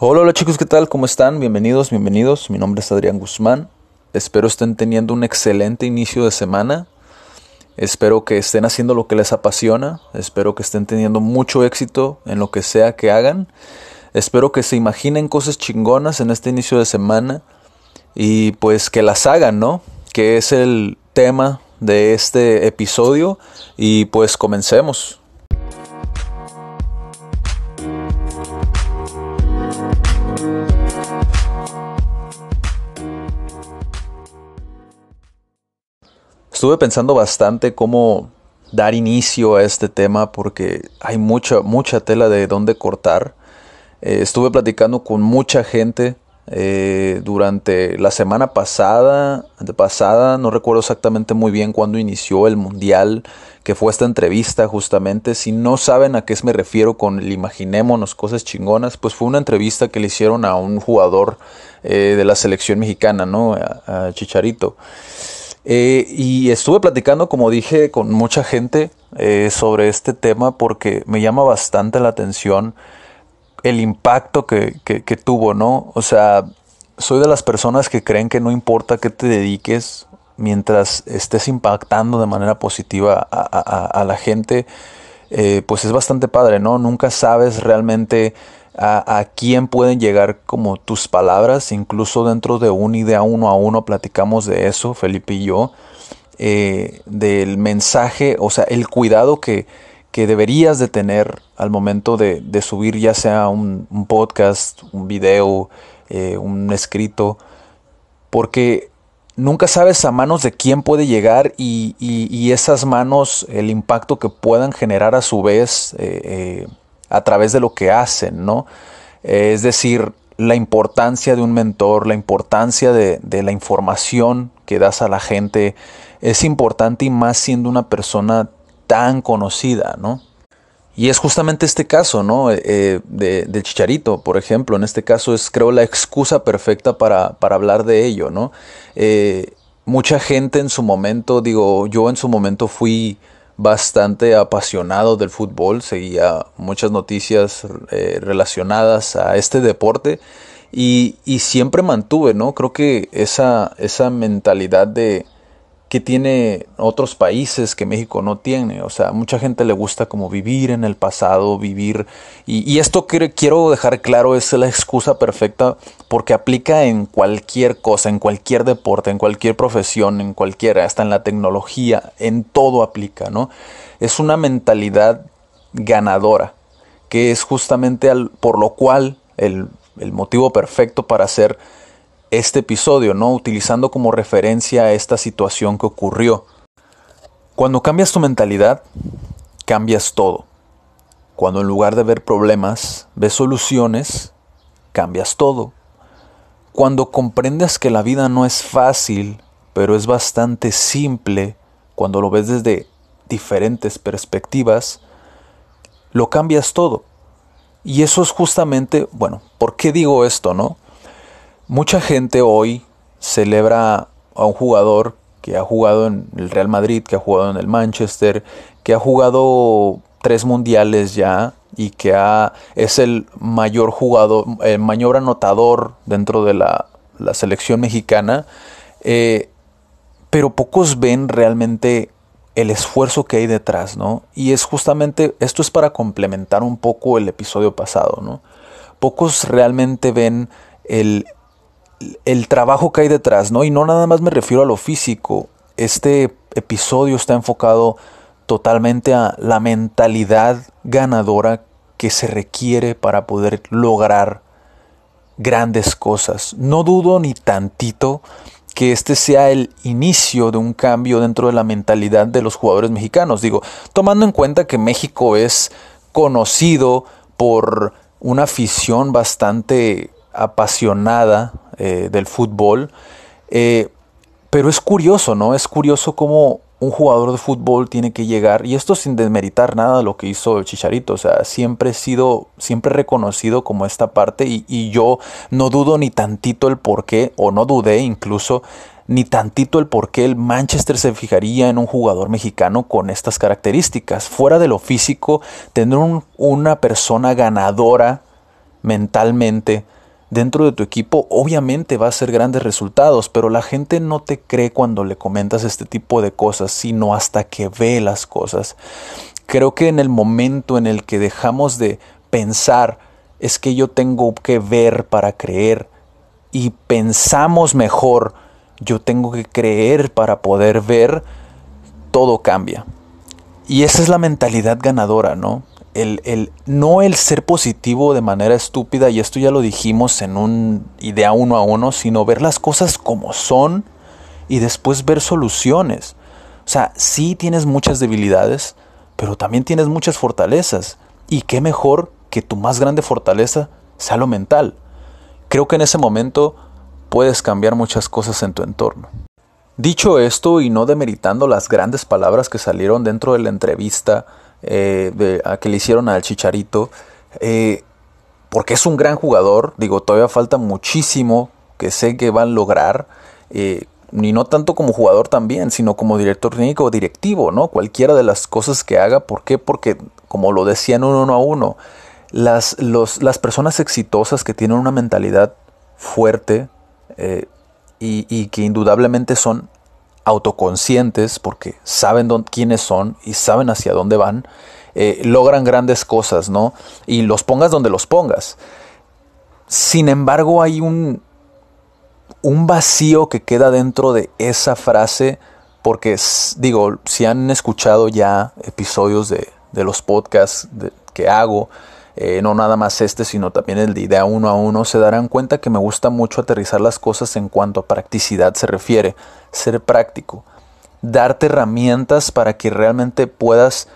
Hola, hola chicos, ¿qué tal? ¿Cómo están? Bienvenidos, bienvenidos. Mi nombre es Adrián Guzmán. Espero estén teniendo un excelente inicio de semana. Espero que estén haciendo lo que les apasiona. Espero que estén teniendo mucho éxito en lo que sea que hagan. Espero que se imaginen cosas chingonas en este inicio de semana y pues que las hagan, ¿no? Que es el tema de este episodio y pues comencemos. Estuve pensando bastante cómo dar inicio a este tema porque hay mucha, mucha tela de dónde cortar. Eh, estuve platicando con mucha gente eh, durante la semana pasada, pasada, no recuerdo exactamente muy bien cuándo inició el mundial, que fue esta entrevista justamente. Si no saben a qué me refiero con el imaginémonos cosas chingonas, pues fue una entrevista que le hicieron a un jugador eh, de la selección mexicana, ¿no? a Chicharito. Eh, y estuve platicando, como dije, con mucha gente eh, sobre este tema porque me llama bastante la atención el impacto que, tuvo, ¿no? O sea, soy de las personas que creen que no importa qué te dediques mientras estés impactando de manera positiva a, la gente, eh, pues es bastante padre, ¿no? Nunca sabes realmente a, quién pueden llegar como tus palabras, incluso dentro de un idea uno a uno platicamos de eso, Felipe y yo, eh, del mensaje, o sea, el cuidado que, deberías de tener al momento de, subir ya sea un, podcast, un video, eh, un escrito, porque nunca sabes a manos de quién puede llegar y, esas manos, el impacto que puedan generar a su vez. Eh, a través de lo que hacen, ¿no? Es decir, la importancia de un mentor, la importancia de, la información que das a la gente es importante y más siendo una persona tan conocida, ¿no? Y es justamente este caso, ¿no? Eh, eh, de, del chicharito, por ejemplo. En este caso es, creo, la excusa perfecta para, hablar de ello, ¿no? Eh, mucha gente en su momento, digo, yo en su momento fui bastante apasionado del fútbol, seguía muchas noticias eh, relacionadas a este deporte y, y, siempre mantuve, ¿no? Creo que esa, esa mentalidad de, que tiene otros países que México no tiene. O sea, mucha gente le gusta como vivir en el pasado, vivir... Y, esto quiero dejar claro es la excusa perfecta porque aplica en cualquier cosa, en cualquier deporte, en cualquier profesión, en cualquiera, hasta en la tecnología, en todo aplica, ¿no? Es una mentalidad ganadora, que es justamente al, por lo cual el, el motivo perfecto para hacer este episodio, ¿no? Utilizando como referencia esta situación que ocurrió. Cuando cambias tu mentalidad, cambias todo. Cuando en lugar de ver problemas, ves soluciones, cambias todo. Cuando comprendes que la vida no es fácil, pero es bastante simple, cuando lo ves desde diferentes perspectivas, lo cambias todo. Y eso es justamente, bueno, ¿por qué digo esto, no? Mucha gente hoy celebra a un jugador que ha jugado en el Real Madrid, que ha jugado en el Manchester, que ha jugado tres mundiales ya y que ha, es el mayor jugador, el mayor anotador dentro de la, selección mexicana. Eh, pero pocos ven realmente el esfuerzo que hay detrás, ¿no? Y es justamente, esto es para complementar un poco el episodio pasado, ¿no? Pocos realmente ven el, el trabajo que hay detrás, ¿no? Y no nada más me refiero a lo físico. Este episodio está enfocado totalmente a la mentalidad ganadora que se requiere para poder lograr grandes cosas. No dudo ni tantito que este sea el inicio de un cambio dentro de la mentalidad de los jugadores mexicanos. Digo, tomando en cuenta que México es conocido por una afición bastante apasionada eh, del fútbol. Eh, pero es curioso, ¿no? Es curioso cómo un jugador de fútbol tiene que llegar, y esto sin desmeritar nada lo que hizo el Chicharito, o sea, siempre he sido, siempre reconocido como esta parte, y, y yo no dudo ni tantito el por qué, o no dudé incluso, ni tantito el por qué el Manchester se fijaría en un jugador mexicano con estas características. Fuera de lo físico, tener una persona ganadora mentalmente dentro de tu equipo, obviamente va a ser grandes resultados, pero la gente no te cree cuando le comentas este tipo de cosas, sino hasta que ve las cosas. Creo que en el momento en el que dejamos de pensar, es que yo tengo que ver para creer, y pensamos mejor, yo tengo que creer para poder ver, todo cambia. Y esa es la mentalidad ganadora, ¿no? El, no el ser positivo de manera estúpida, y esto ya lo dijimos en un idea uno a uno, sino ver las cosas como son y después ver soluciones. O sea, sí tienes muchas debilidades, pero también tienes muchas fortalezas. Y qué mejor que tu más grande fortaleza sea lo mental. Creo que en ese momento puedes cambiar muchas cosas en tu entorno. Dicho esto y no demeritando las grandes palabras que salieron dentro de la entrevista eh, que le hicieron al Chicharito, eh, porque es un gran jugador, digo, todavía falta muchísimo que sé que van a lograr, eh, y no tanto como jugador también, sino como director técnico o directivo, ¿no? Cualquiera de las cosas que haga, ¿por qué? Porque, como lo decían uno a uno, las, las personas exitosas que tienen una mentalidad fuerte, eh, y, que indudablemente son autoconscientes porque saben quiénes son y saben hacia dónde van, eh, logran grandes cosas, ¿no? Y los pongas donde los pongas. Sin embargo, hay un, un vacío que queda dentro de esa frase porque, digo, si han escuchado ya episodios de, los podcasts que hago, eh, no nada más este, sino también el de idea uno a uno, se darán cuenta que me gusta mucho aterrizar las cosas en cuanto a practicidad se refiere, ser práctico, darte herramientas para que realmente puedas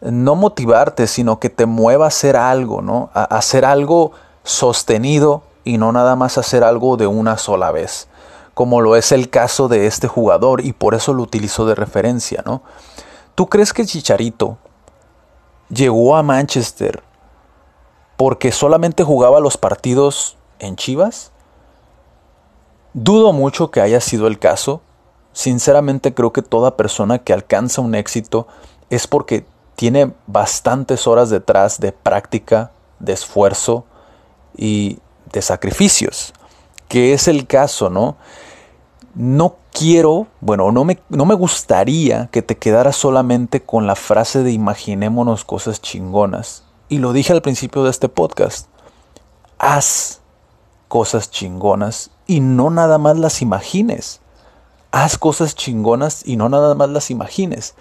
no motivarte, sino que te mueva a hacer algo, ¿no? A hacer algo sostenido y no nada más hacer algo de una sola vez, como lo es el caso de este jugador y por eso lo utilizo de referencia, ¿no? ¿Tú crees que Chicharito llegó a Manchester porque solamente jugaba los partidos en Chivas? Dudo mucho que haya sido el caso. Sinceramente creo que toda persona que alcanza un éxito es porque tiene bastantes horas detrás de práctica, de esfuerzo y de sacrificios, que es el caso, ¿no? No quiero, bueno, no me, no me gustaría que te quedaras solamente con la frase de imaginémonos cosas chingonas y lo dije al principio de este podcast, haz cosas chingonas y no nada más las imagines. Haz cosas chingonas y no nada más las imagines.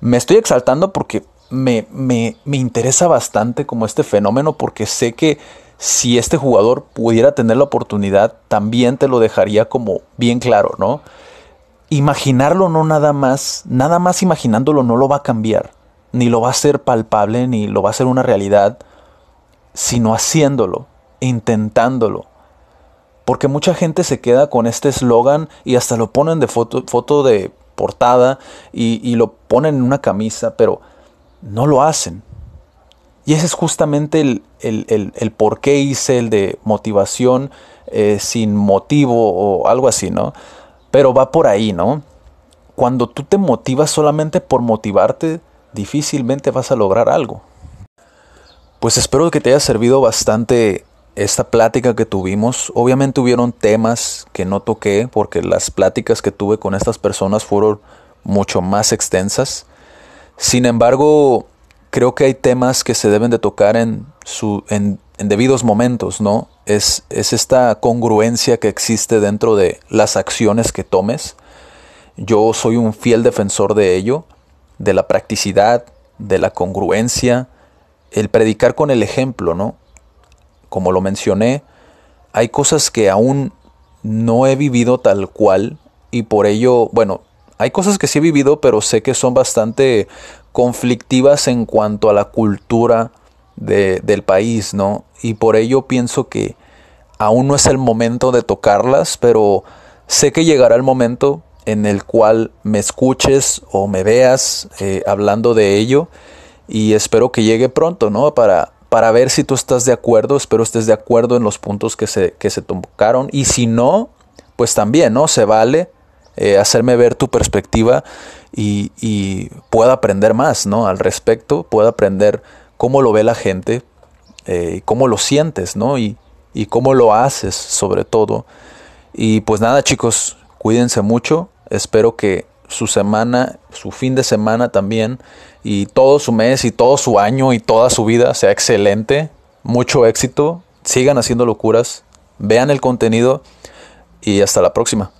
Me estoy exaltando porque me, me, me interesa bastante como este fenómeno porque sé que si este jugador pudiera tener la oportunidad, también te lo dejaría como bien claro, ¿no? Imaginarlo no nada más, nada más imaginándolo no lo va a cambiar ni lo va a hacer palpable, ni lo va a hacer una realidad, sino haciéndolo, intentándolo. Porque mucha gente se queda con este eslogan y hasta lo ponen de foto, foto de portada y, lo ponen en una camisa, pero no lo hacen. Y ese es justamente el, el, por qué hice el de motivación eh, sin motivo o algo así, ¿no? Pero va por ahí, ¿no? Cuando tú te motivas solamente por motivarte, difícilmente vas a lograr algo. Pues espero que te haya servido bastante esta plática que tuvimos. Obviamente hubieron temas que no toqué porque las pláticas que tuve con estas personas fueron mucho más extensas. Sin embargo, creo que hay temas que se deben de tocar en, su, en, debidos momentos, ¿no? Es, es esta congruencia que existe dentro de las acciones que tomes. Yo soy un fiel defensor de ello de la practicidad, de la congruencia, el predicar con el ejemplo, ¿no? Como lo mencioné, hay cosas que aún no he vivido tal cual y por ello, bueno, hay cosas que sí he vivido, pero sé que son bastante conflictivas en cuanto a la cultura del país, ¿no? Y por ello pienso que aún no es el momento de tocarlas, pero sé que llegará el momento en el cual me escuches o me veas eh, hablando de ello y espero que llegue pronto, ¿no? Para, para ver si tú estás de acuerdo, espero estés de acuerdo en los puntos que se, que se tocaron y si no, pues también, ¿no? Se vale eh, hacerme ver tu perspectiva y, y pueda aprender más, ¿no? Al respecto, pueda aprender cómo lo ve la gente eh, cómo lo sientes, ¿no? Y, y cómo lo haces sobre todo. Y pues nada chicos, cuídense mucho, espero que su semana, su fin de semana también, y todo su mes y todo su año y toda su vida sea excelente, mucho éxito, sigan haciendo locuras, vean el contenido y hasta la próxima.